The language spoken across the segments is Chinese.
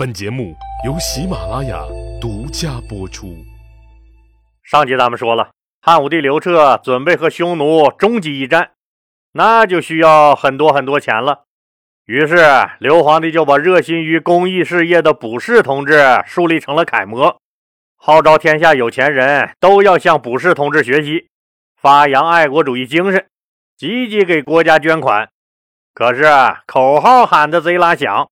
本节目由喜马拉雅独家播出。上集咱们说了，汉武帝刘彻准备和匈奴终极一战，那就需要很多很多钱了。于是刘皇帝就把热心于公益事业的卜氏同志树立成了楷模，号召天下有钱人都要向卜氏同志学习，发扬爱国主义精神，积极给国家捐款。可是口号喊的贼拉响。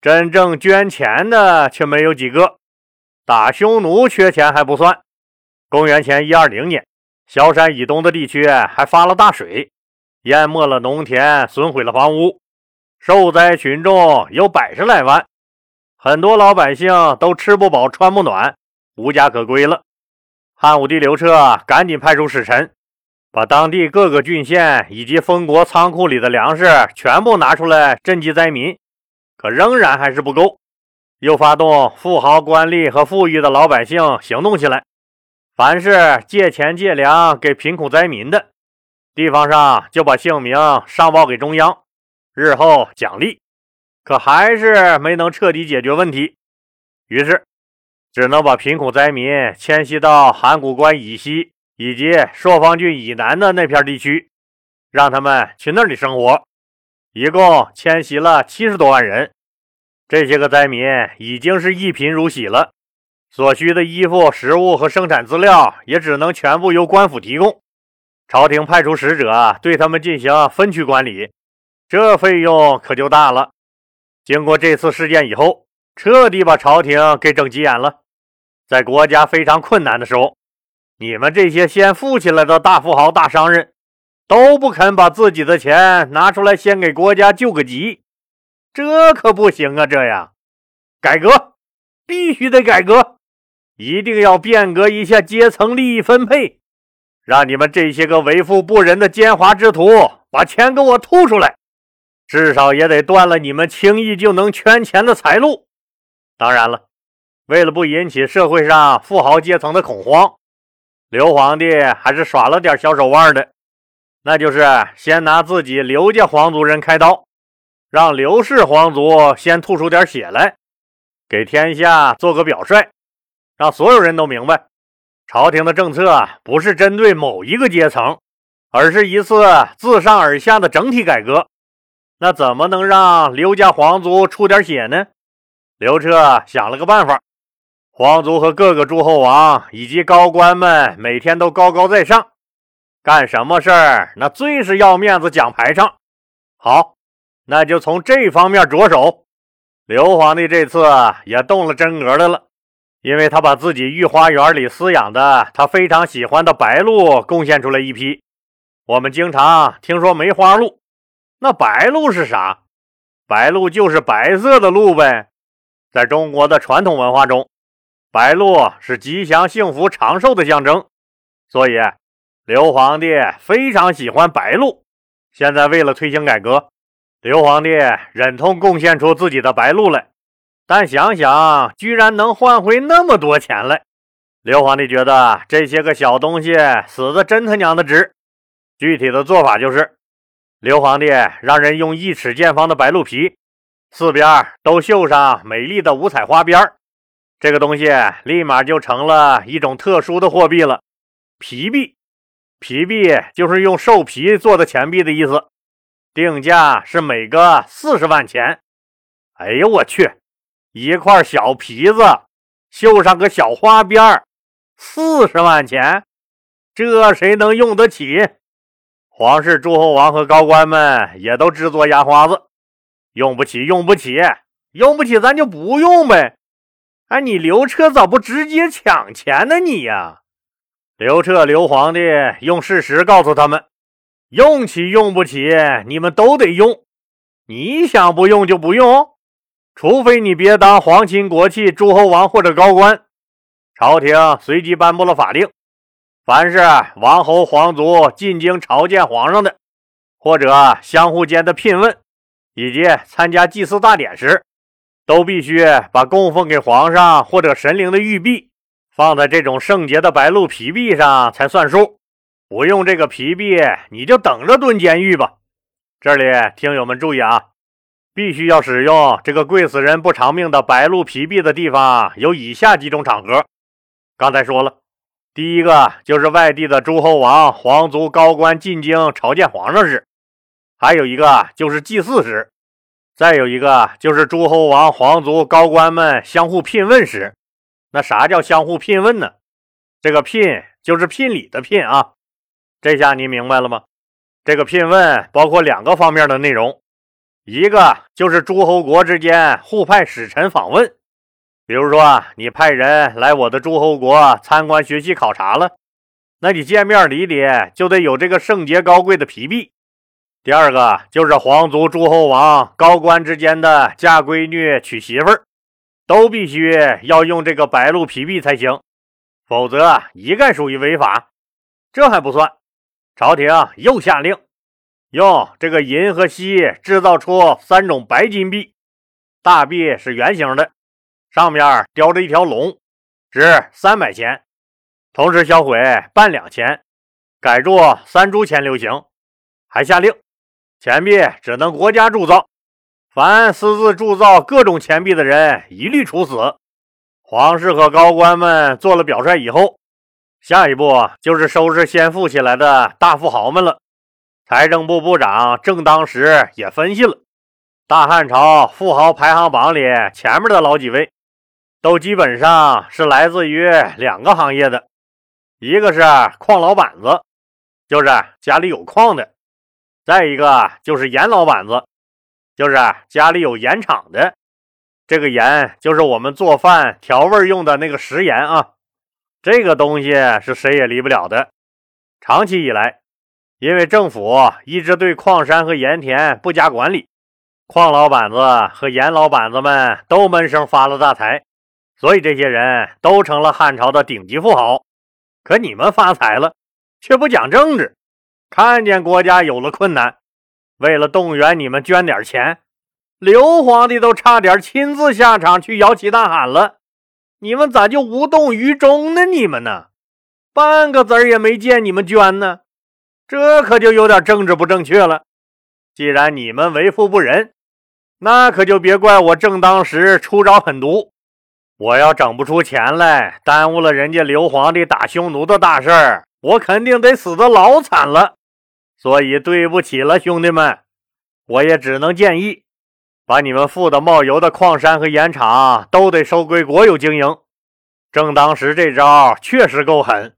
真正捐钱的却没有几个，打匈奴缺钱还不算。公元前一二零年，萧山以东的地区还发了大水，淹没了农田，损毁了房屋，受灾群众有百十来万，很多老百姓都吃不饱穿不暖，无家可归了。汉武帝刘彻赶紧派出使臣，把当地各个郡县以及封国仓库里的粮食全部拿出来赈济灾民。可仍然还是不够，又发动富豪官吏和富裕的老百姓行动起来。凡是借钱借粮给贫苦灾民的，地方上就把姓名上报给中央，日后奖励。可还是没能彻底解决问题，于是只能把贫苦灾民迁徙到函谷关以西以及朔方郡以南的那片地区，让他们去那里生活。一共迁徙了七十多万人，这些个灾民已经是一贫如洗了，所需的衣服、食物和生产资料也只能全部由官府提供。朝廷派出使者对他们进行分区管理，这费用可就大了。经过这次事件以后，彻底把朝廷给整急眼了。在国家非常困难的时候，你们这些先富起来的大富豪、大商人。都不肯把自己的钱拿出来，先给国家救个急，这可不行啊！这样改革必须得改革，一定要变革一下阶层利益分配，让你们这些个为富不仁的奸猾之徒把钱给我吐出来，至少也得断了你们轻易就能圈钱的财路。当然了，为了不引起社会上富豪阶层的恐慌，刘皇帝还是耍了点小手腕的。那就是先拿自己刘家皇族人开刀，让刘氏皇族先吐出点血来，给天下做个表率，让所有人都明白，朝廷的政策不是针对某一个阶层，而是一次自上而下的整体改革。那怎么能让刘家皇族出点血呢？刘彻想了个办法，皇族和各个诸侯王以及高官们每天都高高在上。干什么事儿，那最是要面子、讲排场。好，那就从这方面着手。刘皇帝这次也动了真格的了，因为他把自己御花园里饲养的他非常喜欢的白鹿贡献出来一批。我们经常听说梅花鹿，那白鹿是啥？白鹿就是白色的鹿呗。在中国的传统文化中，白鹿是吉祥、幸福、长寿的象征，所以。刘皇帝非常喜欢白鹿，现在为了推行改革，刘皇帝忍痛贡献出自己的白鹿来。但想想，居然能换回那么多钱来，刘皇帝觉得这些个小东西死的真他娘的值。具体的做法就是，刘皇帝让人用一尺见方的白鹿皮，四边都绣上美丽的五彩花边这个东西立马就成了一种特殊的货币了——皮币。皮币就是用兽皮做的钱币的意思，定价是每个四十万钱。哎呦我去，一块小皮子绣上个小花边四十万钱，这谁能用得起？皇室诸侯王和高官们也都制作牙花子，用不起，用不起，用不起，咱就不用呗。哎，你刘彻咋不直接抢钱呢？你呀！刘彻，刘皇帝用事实告诉他们：用起用不起，你们都得用。你想不用就不用，除非你别当皇亲国戚、诸侯王或者高官。朝廷随即颁布了法令：凡是王侯皇族进京朝见皇上的，或者相互间的聘问，以及参加祭祀大典时，都必须把供奉给皇上或者神灵的玉璧。放在这种圣洁的白鹿皮币上才算数，不用这个皮币，你就等着蹲监狱吧。这里听友们注意啊，必须要使用这个贵死人不偿命的白鹿皮币的地方有以下几种场合。刚才说了，第一个就是外地的诸侯王、皇族高官进京朝见皇上时，还有一个就是祭祀时，再有一个就是诸侯王、皇族高官们相互聘问时。那啥叫相互聘问呢？这个聘就是聘礼的聘啊。这下你明白了吗？这个聘问包括两个方面的内容。一个就是诸侯国之间互派使臣访问，比如说你派人来我的诸侯国参观学习考察了，那你见面礼里就得有这个圣洁高贵的皮币。第二个就是皇族诸侯王高官之间的嫁闺女娶媳妇儿，都必须要用这个白鹿皮币才行，否则一概属于违法。这还不算，朝廷又下令。用这个银和锡制造出三种白金币，大币是圆形的，上面雕着一条龙，值三百钱；同时销毁半两钱，改铸三铢钱流行。还下令，钱币只能国家铸造，凡私自铸造各种钱币的人一律处死。皇室和高官们做了表率以后，下一步就是收拾先富起来的大富豪们了。财政部部长正当时也分析了，大汉朝富豪排行榜里前面的老几位，都基本上是来自于两个行业的，一个是矿老板子，就是家里有矿的；再一个就是盐老板子，就是家里有盐厂的。这个盐就是我们做饭调味用的那个食盐啊，这个东西是谁也离不了的，长期以来。因为政府一直对矿山和盐田不加管理，矿老板子和盐老板子们都闷声发了大财，所以这些人都成了汉朝的顶级富豪。可你们发财了，却不讲政治，看见国家有了困难，为了动员你们捐点钱，刘皇帝都差点亲自下场去摇旗呐喊了，你们咋就无动于衷呢？你们呢，半个子儿也没见你们捐呢。这可就有点政治不正确了。既然你们为富不仁，那可就别怪我正当时出招狠毒。我要整不出钱来，耽误了人家刘皇帝打匈奴的大事儿，我肯定得死的老惨了。所以对不起了，兄弟们，我也只能建议，把你们富的冒油的矿山和盐场都得收归国有经营。正当时这招确实够狠。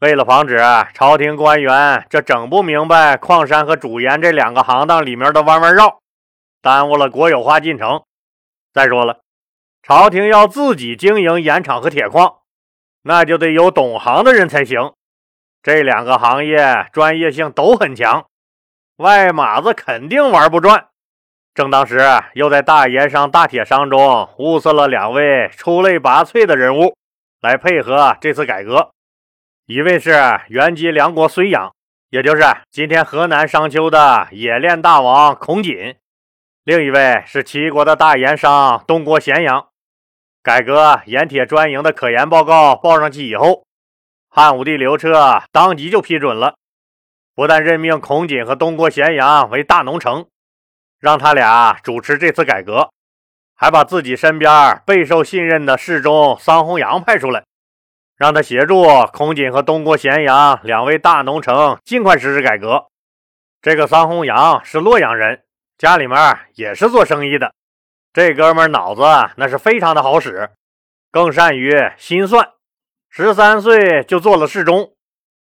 为了防止朝廷官员这整不明白矿山和主盐这两个行当里面的弯弯绕，耽误了国有化进程。再说了，朝廷要自己经营盐场和铁矿，那就得有懂行的人才行。这两个行业专业性都很强，外码子肯定玩不转。正当时，又在大盐商、大铁商中物色了两位出类拔萃的人物来配合这次改革。一位是原籍梁国睢阳，也就是今天河南商丘的冶炼大王孔瑾；另一位是齐国的大盐商东郭咸阳。改革盐铁专营的可研报告报上去以后，汉武帝刘彻当即就批准了，不但任命孔瑾和东郭咸阳为大农丞，让他俩主持这次改革，还把自己身边备受信任的侍中桑弘羊派出来。让他协助孔瑾和东郭咸阳两位大农丞尽快实施改革。这个桑弘羊是洛阳人，家里面也是做生意的。这哥们脑子那是非常的好使，更善于心算。十三岁就做了侍中，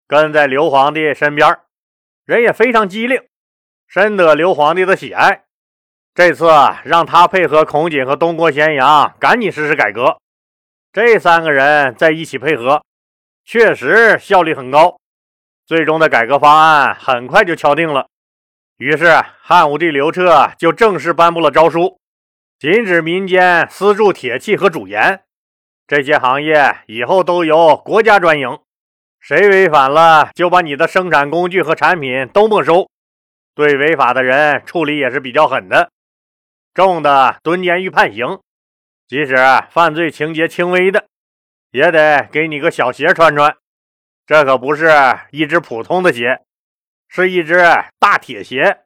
跟在刘皇帝身边，人也非常机灵，深得刘皇帝的喜爱。这次让他配合孔瑾和东郭咸阳，赶紧实施改革。这三个人在一起配合，确实效率很高。最终的改革方案很快就敲定了。于是汉武帝刘彻就正式颁布了诏书，禁止民间私铸铁器和主盐，这些行业以后都由国家专营。谁违反了，就把你的生产工具和产品都没收。对违法的人处理也是比较狠的，重的蹲监狱判刑。即使犯罪情节轻微的，也得给你个小鞋穿穿。这可不是一只普通的鞋，是一只大铁鞋。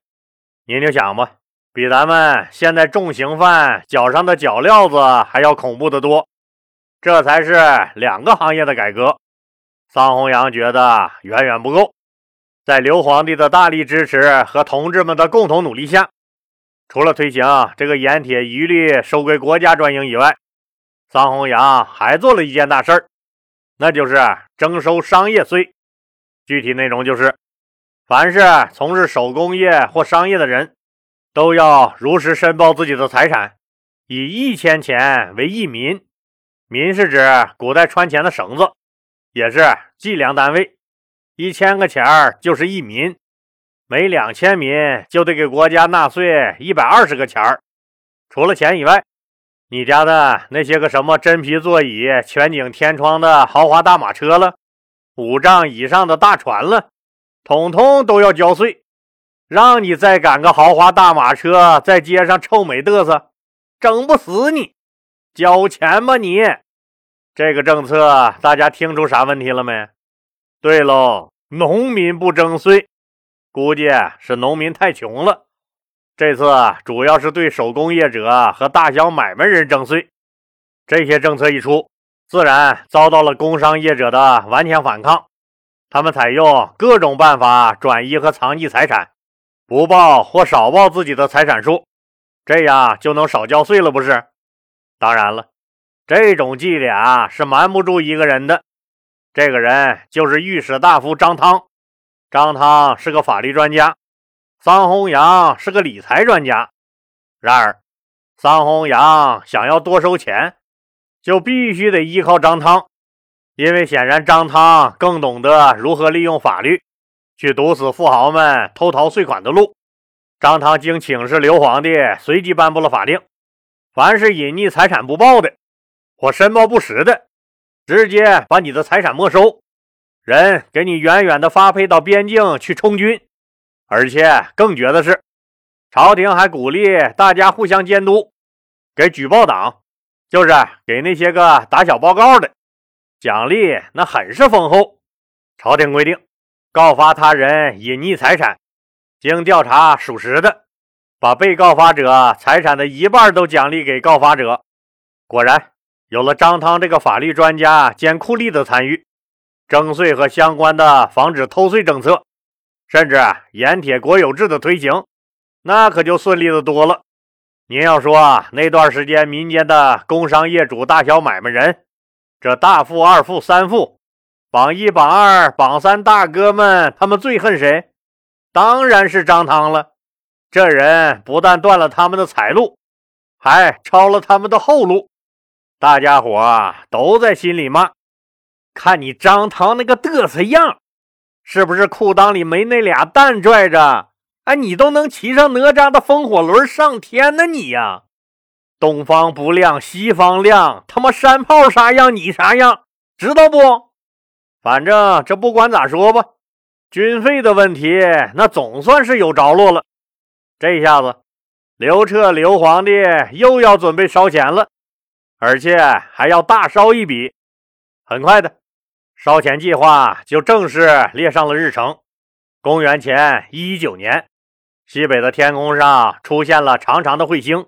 您就想吧，比咱们现在重刑犯脚上的脚镣子还要恐怖的多。这才是两个行业的改革。桑弘羊觉得远远不够，在刘皇帝的大力支持和同志们的共同努力下，除了推行这个盐铁一律收归国家专营以外，桑弘羊还做了一件大事儿，那就是征收商业税。具体内容就是，凡是从事手工业或商业的人，都要如实申报自己的财产，以一千钱为一民。民是指古代穿钱的绳子。也是计量单位，一千个钱儿就是一民，每两千民就得给国家纳税一百二十个钱儿。除了钱以外，你家的那些个什么真皮座椅、全景天窗的豪华大马车了，五丈以上的大船了，统统都要交税。让你再赶个豪华大马车在街上臭美嘚瑟，整不死你！交钱吧你！这个政策大家听出啥问题了没？对喽，农民不征税，估计是农民太穷了。这次主要是对手工业者和大小买卖人征税。这些政策一出，自然遭到了工商业者的顽强反抗。他们采用各种办法转移和藏匿财产，不报或少报自己的财产数，这样就能少交税了，不是？当然了。这种伎俩是瞒不住一个人的，这个人就是御史大夫张汤。张汤是个法律专家，桑弘羊是个理财专家。然而，桑弘羊想要多收钱，就必须得依靠张汤，因为显然张汤更懂得如何利用法律去堵死富豪们偷逃税款的路。张汤经请示刘皇帝，随即颁布了法令：凡是隐匿财产不报的。或申报不实的，直接把你的财产没收，人给你远远的发配到边境去充军。而且更绝的是，朝廷还鼓励大家互相监督，给举报党，就是给那些个打小报告的，奖励那很是丰厚。朝廷规定，告发他人隐匿财产，经调查属实的，把被告发者财产的一半都奖励给告发者。果然。有了张汤这个法律专家兼酷吏的参与，征税和相关的防止偷税政策，甚至盐铁国有制的推行，那可就顺利的多了。您要说啊那段时间民间的工商业主、大小买卖人，这大富、二富、三富，榜一、榜二、榜三大哥们，他们最恨谁？当然是张汤了。这人不但断了他们的财路，还抄了他们的后路。大家伙都在心里骂：“看你张唐那个嘚瑟样，是不是裤裆里没那俩蛋拽着？哎，你都能骑上哪吒的风火轮上天呢？你呀，东方不亮西方亮，他妈山炮啥样你啥样，知道不？反正这不管咋说吧，军费的问题那总算是有着落了。这一下子，刘彻刘皇帝又要准备烧钱了。”而且还要大烧一笔，很快的，烧钱计划就正式列上了日程。公元前一一九年，西北的天空上出现了长长的彗星，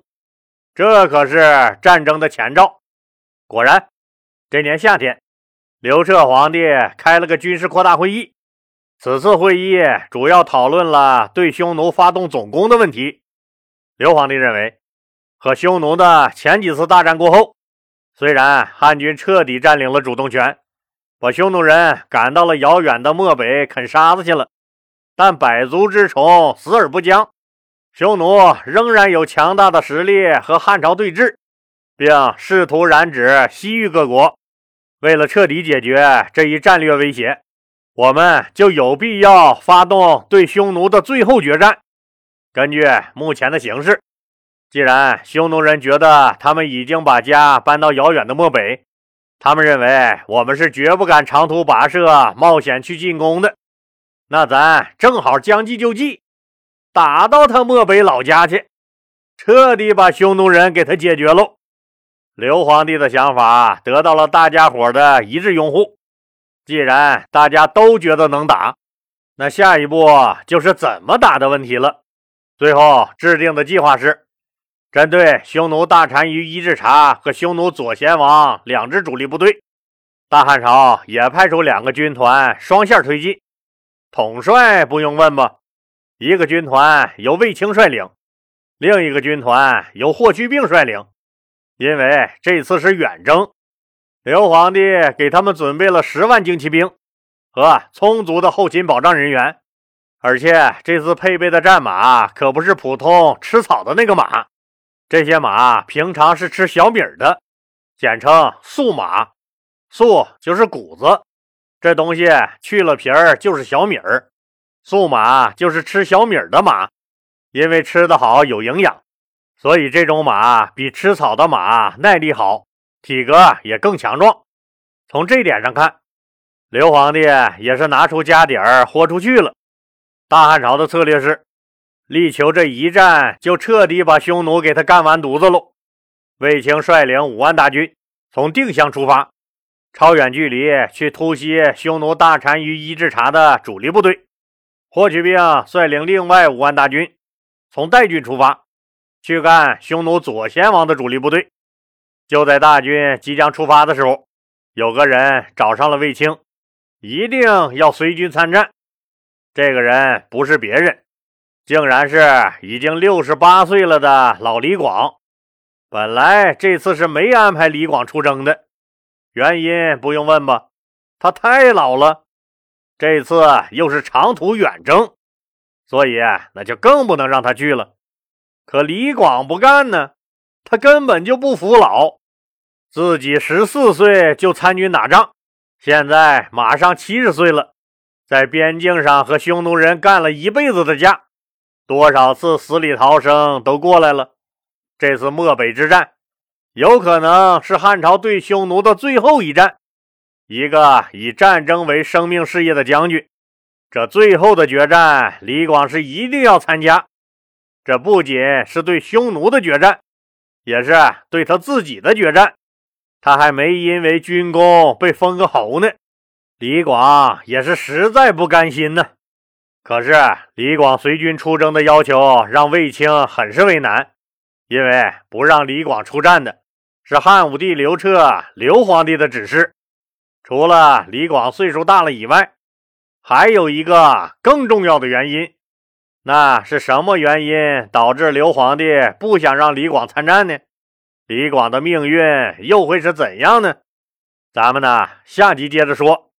这可是战争的前兆。果然，这年夏天，刘彻皇帝开了个军事扩大会议。此次会议主要讨论了对匈奴发动总攻的问题。刘皇帝认为，和匈奴的前几次大战过后，虽然汉军彻底占领了主动权，把匈奴人赶到了遥远的漠北啃沙子去了，但百足之虫死而不僵，匈奴仍然有强大的实力和汉朝对峙，并试图染指西域各国。为了彻底解决这一战略威胁，我们就有必要发动对匈奴的最后决战。根据目前的形势。既然匈奴人觉得他们已经把家搬到遥远的漠北，他们认为我们是绝不敢长途跋涉、冒险去进攻的，那咱正好将计就计，打到他漠北老家去，彻底把匈奴人给他解决喽。刘皇帝的想法得到了大家伙的一致拥护。既然大家都觉得能打，那下一步就是怎么打的问题了。最后制定的计划是，针对匈奴大单于伊稚茶和匈奴左贤王两支主力部队，大汉朝也派出两个军团双线推进。统帅不用问吧，一个军团由卫青率领，另一个军团由霍去病率领。因为这次是远征，刘皇帝给他们准备了十万精骑兵和充足的后勤保障人员，而且这次配备的战马可不是普通吃草的那个马，这些马平常是吃小米的，简称粟马，粟就是谷子。这东西去了皮儿就是小米儿，粟马就是吃小米儿的马，因为吃得好有营养，所以这种马比吃草的马耐力好，体格也更强壮。从这点上看，刘皇帝也是拿出家底儿豁出去了。大汉朝的策略是，力求这一战就彻底把匈奴给他干完犊子喽。卫青率领五万大军从定襄出发。超远距离去突袭匈奴大单于伊稚茶的主力部队，霍去病率领另外五万大军从代郡出发，去干匈奴左贤王的主力部队。就在大军即将出发的时候，有个人找上了卫青，一定要随军参战。这个人不是别人，竟然是已经六十八岁了的老李广。本来这次是没安排李广出征的。原因不用问吧，他太老了，这次又是长途远征，所以那就更不能让他去了。可李广不干呢，他根本就不服老，自己十四岁就参军打仗，现在马上七十岁了，在边境上和匈奴人干了一辈子的架，多少次死里逃生都过来了，这次漠北之战。有可能是汉朝对匈奴的最后一战，一个以战争为生命事业的将军，这最后的决战，李广是一定要参加。这不仅是对匈奴的决战，也是对他自己的决战。他还没因为军功被封个侯呢，李广也是实在不甘心呢。可是李广随军出征的要求让卫青很是为难，因为不让李广出战的。是汉武帝刘彻刘皇帝的指示。除了李广岁数大了以外，还有一个更重要的原因。那是什么原因导致刘皇帝不想让李广参战呢？李广的命运又会是怎样呢？咱们呢，下集接着说。